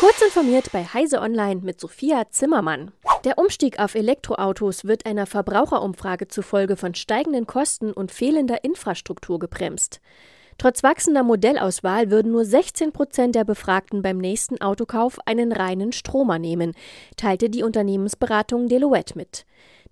Kurz informiert bei Heise Online mit Sophia Zimmermann. Der Umstieg auf Elektroautos wird einer Verbraucherumfrage zufolge von steigenden Kosten und fehlender Infrastruktur gebremst. Trotz wachsender Modellauswahl würden nur 16 Prozent der Befragten beim nächsten Autokauf einen reinen Stromer nehmen, teilte die Unternehmensberatung Deloitte mit.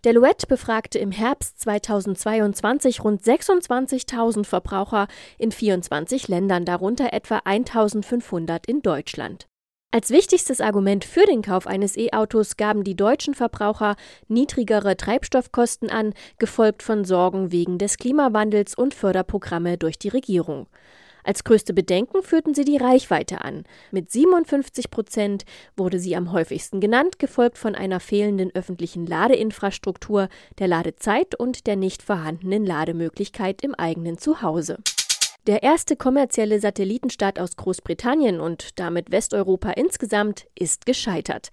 Deloitte befragte im Herbst 2022 rund 26.000 Verbraucher in 24 Ländern, darunter etwa 1.500 in Deutschland. Als wichtigstes Argument für den Kauf eines E-Autos gaben die deutschen Verbraucher niedrigere Treibstoffkosten an, gefolgt von Sorgen wegen des Klimawandels und Förderprogramme durch die Regierung. Als größte Bedenken führten sie die Reichweite an. Mit 57 Prozent wurde sie am häufigsten genannt, gefolgt von einer fehlenden öffentlichen Ladeinfrastruktur, der Ladezeit und der nicht vorhandenen Lademöglichkeit im eigenen Zuhause. Der erste kommerzielle Satellitenstart aus Großbritannien und damit Westeuropa insgesamt ist gescheitert.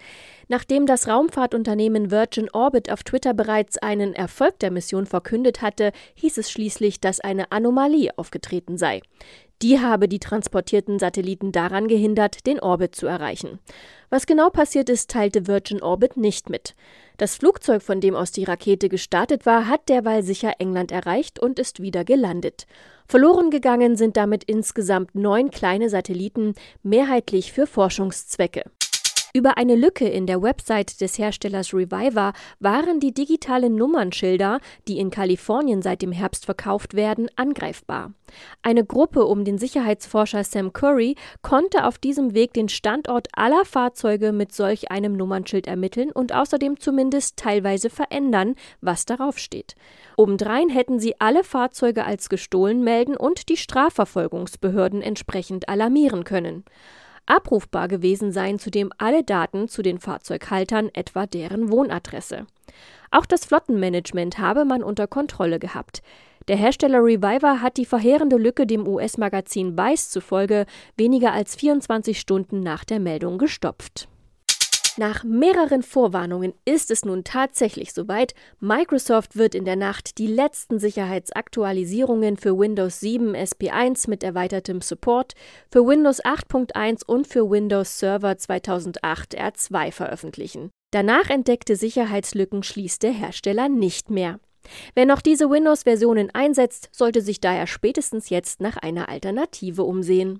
Nachdem das Raumfahrtunternehmen Virgin Orbit auf Twitter bereits einen Erfolg der Mission verkündet hatte, hieß es schließlich, dass eine Anomalie aufgetreten sei. Die habe die transportierten Satelliten daran gehindert, den Orbit zu erreichen. Was genau passiert ist, teilte Virgin Orbit nicht mit. Das Flugzeug, von dem aus die Rakete gestartet war, hat derweil sicher England erreicht und ist wieder gelandet. Verloren gegangen sind damit insgesamt neun kleine Satelliten, mehrheitlich für Forschungszwecke. Über eine Lücke in der Website des Herstellers Reviver waren die digitalen Nummernschilder, die in Kalifornien seit dem Herbst verkauft werden, angreifbar. Eine Gruppe um den Sicherheitsforscher Sam Curry konnte auf diesem Weg den Standort aller Fahrzeuge mit solch einem Nummernschild ermitteln und außerdem zumindest teilweise verändern, was darauf steht. Obendrein hätten sie alle Fahrzeuge als gestohlen melden und die Strafverfolgungsbehörden entsprechend alarmieren können. Abrufbar gewesen seien zudem alle Daten zu den Fahrzeughaltern, etwa deren Wohnadresse. Auch das Flottenmanagement habe man unter Kontrolle gehabt. Der Hersteller Reviver hat die verheerende Lücke dem US-Magazin Vice zufolge weniger als 24 Stunden nach der Meldung gestopft. Nach mehreren Vorwarnungen ist es nun tatsächlich soweit. Microsoft wird in der Nacht die letzten Sicherheitsaktualisierungen für Windows 7 SP1 mit erweitertem Support, für Windows 8.1 und für Windows Server 2008 R2 veröffentlichen. Danach entdeckte Sicherheitslücken schließt der Hersteller nicht mehr. Wer noch diese Windows-Versionen einsetzt, sollte sich daher spätestens jetzt nach einer Alternative umsehen.